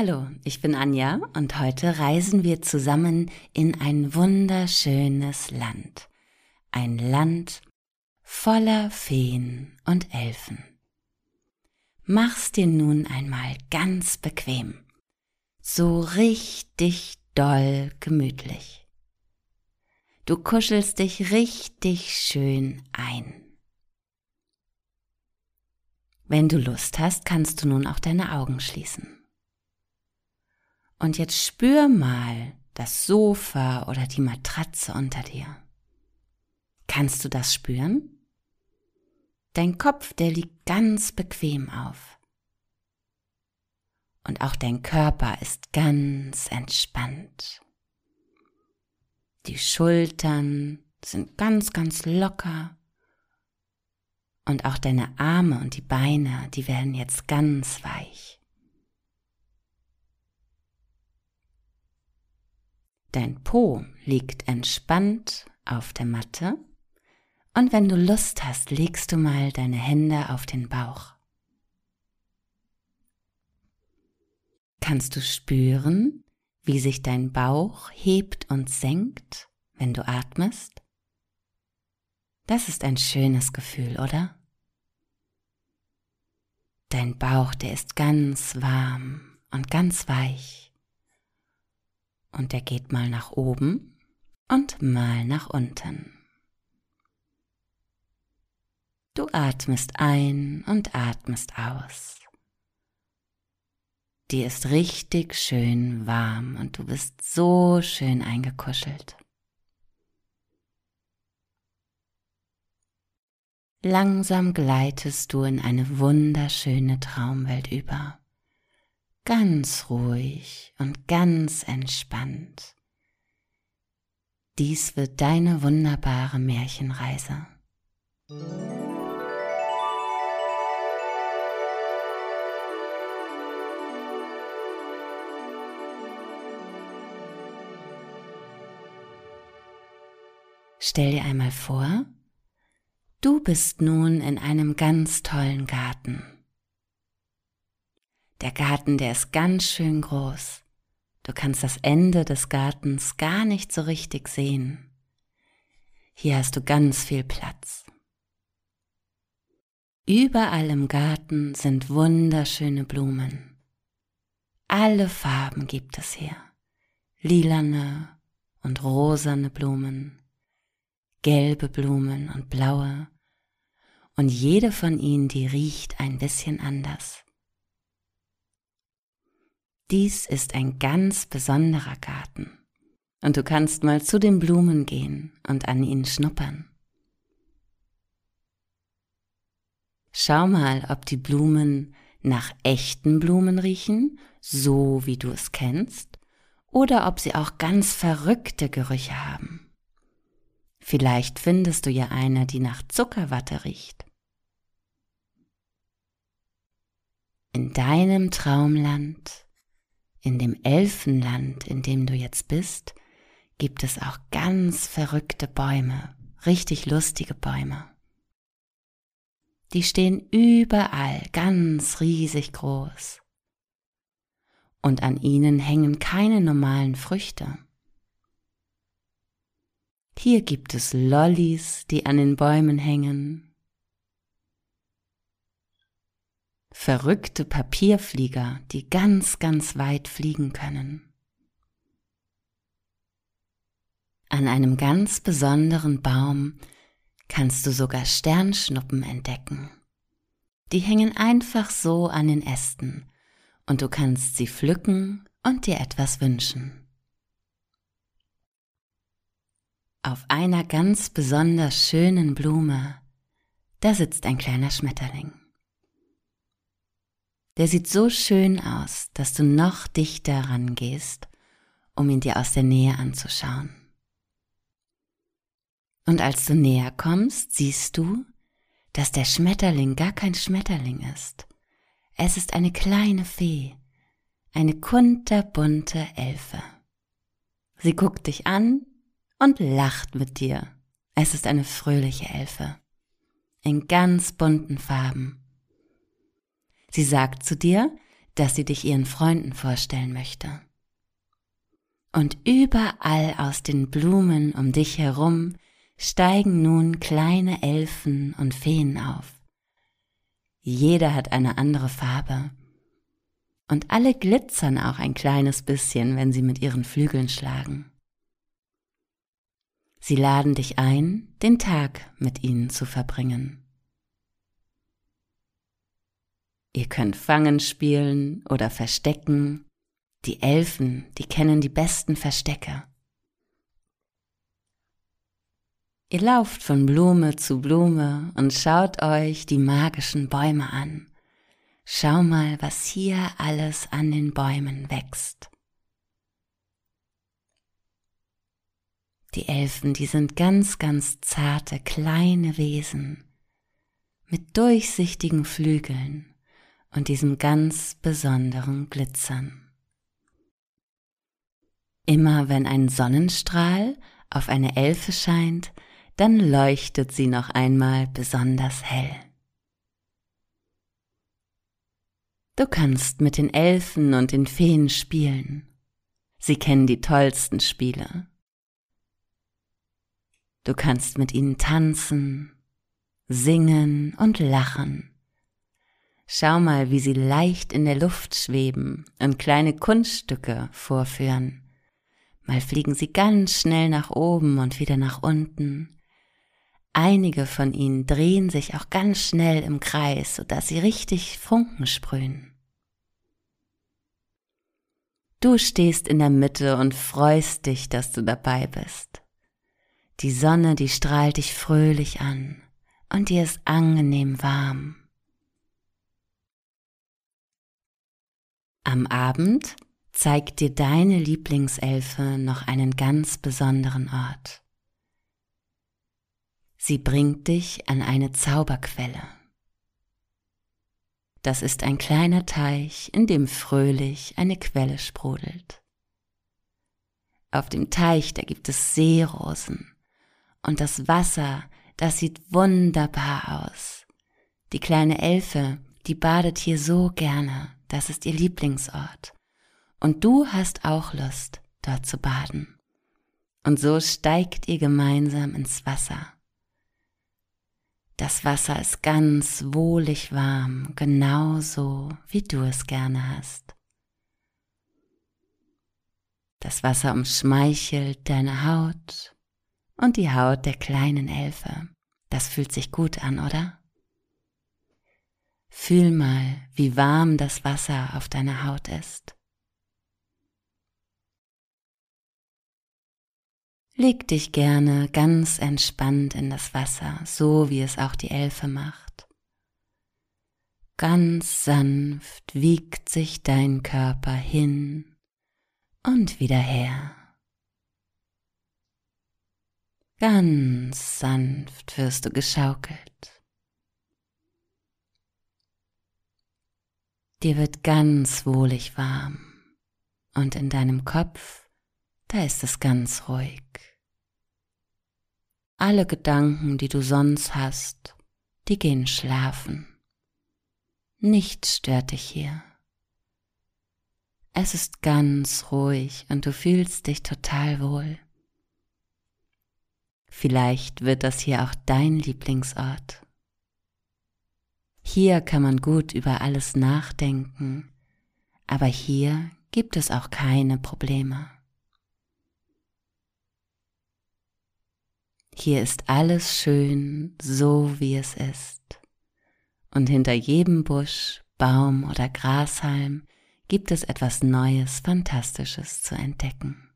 Hallo, ich bin Anja und heute reisen wir zusammen in ein wunderschönes Land. Ein Land voller Feen und Elfen. Mach's dir nun einmal ganz bequem, so richtig doll gemütlich. Du kuschelst dich richtig schön ein. Wenn du Lust hast, kannst du nun auch deine Augen schließen. Und jetzt spür mal das Sofa oder die Matratze unter dir. Kannst du das spüren? Dein Kopf, der liegt ganz bequem auf. Und auch dein Körper ist ganz entspannt. Die Schultern sind ganz, ganz locker. Und auch deine Arme und die Beine, die werden jetzt ganz weich. Dein Po liegt entspannt auf der Matte und wenn du Lust hast, legst du mal deine Hände auf den Bauch. Kannst du spüren, wie sich dein Bauch hebt und senkt, wenn du atmest? Das ist ein schönes Gefühl, oder? Dein Bauch, der ist ganz warm und ganz weich und der geht mal nach oben und mal nach unten. Du atmest ein und atmest aus. Dir ist richtig schön warm und du bist so schön eingekuschelt. Langsam gleitest du in eine wunderschöne Traumwelt über ganz ruhig und ganz entspannt. Dies wird deine wunderbare Märchenreise. Stell dir einmal vor, du bist nun in einem ganz tollen Garten. Der Garten, der ist ganz schön groß. Du kannst das Ende des Gartens gar nicht so richtig sehen. Hier hast du ganz viel Platz. Überall im Garten sind wunderschöne Blumen. Alle Farben gibt es hier. Lilane und rosane Blumen, gelbe Blumen und blaue. Und jede von ihnen, die riecht ein bisschen anders. Dies ist ein ganz besonderer Garten. Und du kannst mal zu den Blumen gehen und an ihnen schnuppern. Schau mal, ob die Blumen nach echten Blumen riechen, so wie du es kennst, oder ob sie auch ganz verrückte Gerüche haben. Vielleicht findest du ja eine, die nach Zuckerwatte riecht. In deinem Traumland in dem Elfenland, in dem du jetzt bist, gibt es auch ganz verrückte Bäume, richtig lustige Bäume. Die stehen überall ganz riesig groß. Und an ihnen hängen keine normalen Früchte. Hier gibt es Lollis, die an den Bäumen hängen, verrückte Papierflieger, die ganz, ganz weit fliegen können. An einem ganz besonderen Baum kannst du sogar Sternschnuppen entdecken. Die hängen einfach so an den Ästen und du kannst sie pflücken und dir etwas wünschen. Auf einer ganz besonders schönen Blume, da sitzt ein kleiner Schmetterling. Der sieht so schön aus, dass du noch dichter rangehst, um ihn dir aus der Nähe anzuschauen. Und als du näher kommst, siehst du, dass der Schmetterling gar kein Schmetterling ist. Es ist eine kleine Fee, eine kunterbunte Elfe. Sie guckt dich an und lacht mit dir. Es ist eine fröhliche Elfe in ganz bunten Farben. Sie sagt zu dir, dass sie dich ihren Freunden vorstellen möchte. Und überall aus den Blumen um dich herum steigen nun kleine Elfen und Feen auf. Jeder hat eine andere Farbe. Und alle glitzern auch ein kleines bisschen, wenn sie mit ihren Flügeln schlagen. Sie laden dich ein, den Tag mit ihnen zu verbringen. Ihr könnt Fangen spielen oder Verstecken. Die Elfen, die kennen die besten Verstecke. Ihr lauft von Blume zu Blume und schaut euch die magischen Bäume an. Schau mal, was hier alles an den Bäumen wächst. Die Elfen, die sind ganz, ganz zarte, kleine Wesen mit durchsichtigen Flügeln und diesem ganz besonderen Glitzern. Immer wenn ein Sonnenstrahl auf eine Elfe scheint, dann leuchtet sie noch einmal besonders hell. Du kannst mit den Elfen und den Feen spielen. Sie kennen die tollsten Spiele. Du kannst mit ihnen tanzen, singen und lachen. Schau mal, wie sie leicht in der Luft schweben und kleine Kunststücke vorführen. Mal fliegen sie ganz schnell nach oben und wieder nach unten. Einige von ihnen drehen sich auch ganz schnell im Kreis, sodass sie richtig Funken sprühen. Du stehst in der Mitte und freust dich, dass du dabei bist. Die Sonne, die strahlt dich fröhlich an und dir ist angenehm warm. Am Abend zeigt dir deine Lieblingselfe noch einen ganz besonderen Ort. Sie bringt dich an eine Zauberquelle. Das ist ein kleiner Teich, in dem fröhlich eine Quelle sprudelt. Auf dem Teich, da gibt es Seerosen und das Wasser, das sieht wunderbar aus. Die kleine Elfe, die badet hier so gerne, das ist ihr Lieblingsort. Und du hast auch Lust, dort zu baden. Und so steigt ihr gemeinsam ins Wasser. Das Wasser ist ganz wohlig warm, genauso wie du es gerne hast. Das Wasser umschmeichelt deine Haut und die Haut der kleinen Elfe. Das fühlt sich gut an, oder? Fühl mal, wie warm das Wasser auf deiner Haut ist. Leg dich gerne ganz entspannt in das Wasser, so wie es auch die Elfe macht. Ganz sanft wiegt sich dein Körper hin und wieder her. Ganz sanft wirst du geschaukelt. Dir wird ganz wohlig warm und in deinem Kopf, da ist es ganz ruhig. Alle Gedanken, die du sonst hast, die gehen schlafen. Nichts stört dich hier. Es ist ganz ruhig und du fühlst dich total wohl. Vielleicht wird das hier auch dein Lieblingsort. Hier kann man gut über alles nachdenken, aber hier gibt es auch keine Probleme. Hier ist alles schön, so wie es ist. Und hinter jedem Busch, Baum oder Grashalm gibt es etwas Neues, Fantastisches zu entdecken.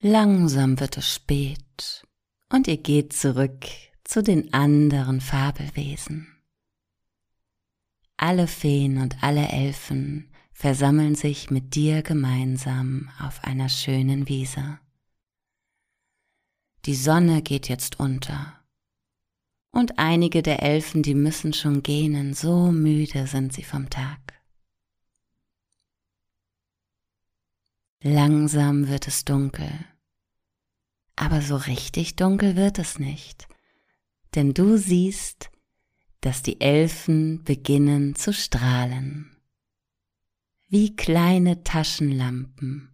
Langsam wird es spät und ihr geht zurück zu den anderen Fabelwesen. Alle Feen und alle Elfen versammeln sich mit dir gemeinsam auf einer schönen Wiese. Die Sonne geht jetzt unter. Und einige der Elfen, die müssen schon gähnen, so müde sind sie vom Tag. Langsam wird es dunkel. Aber so richtig dunkel wird es nicht, denn du siehst, dass die Elfen beginnen zu strahlen. Wie kleine Taschenlampen,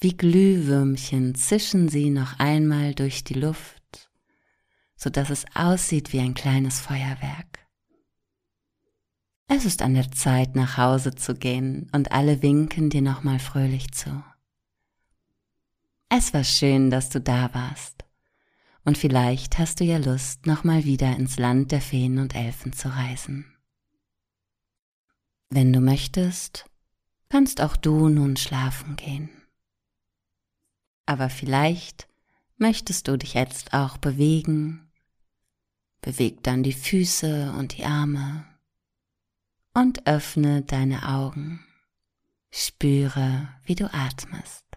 wie Glühwürmchen zischen sie noch einmal durch die Luft, so dass es aussieht wie ein kleines Feuerwerk. Es ist an der Zeit, nach Hause zu gehen und alle winken dir nochmal fröhlich zu. Es war schön, dass du da warst. Und vielleicht hast du ja Lust, nochmal wieder ins Land der Feen und Elfen zu reisen. Wenn du möchtest, kannst auch du nun schlafen gehen. Aber vielleicht möchtest du dich jetzt auch bewegen. Beweg dann die Füße und die Arme und öffne deine Augen. Spüre, wie du atmest.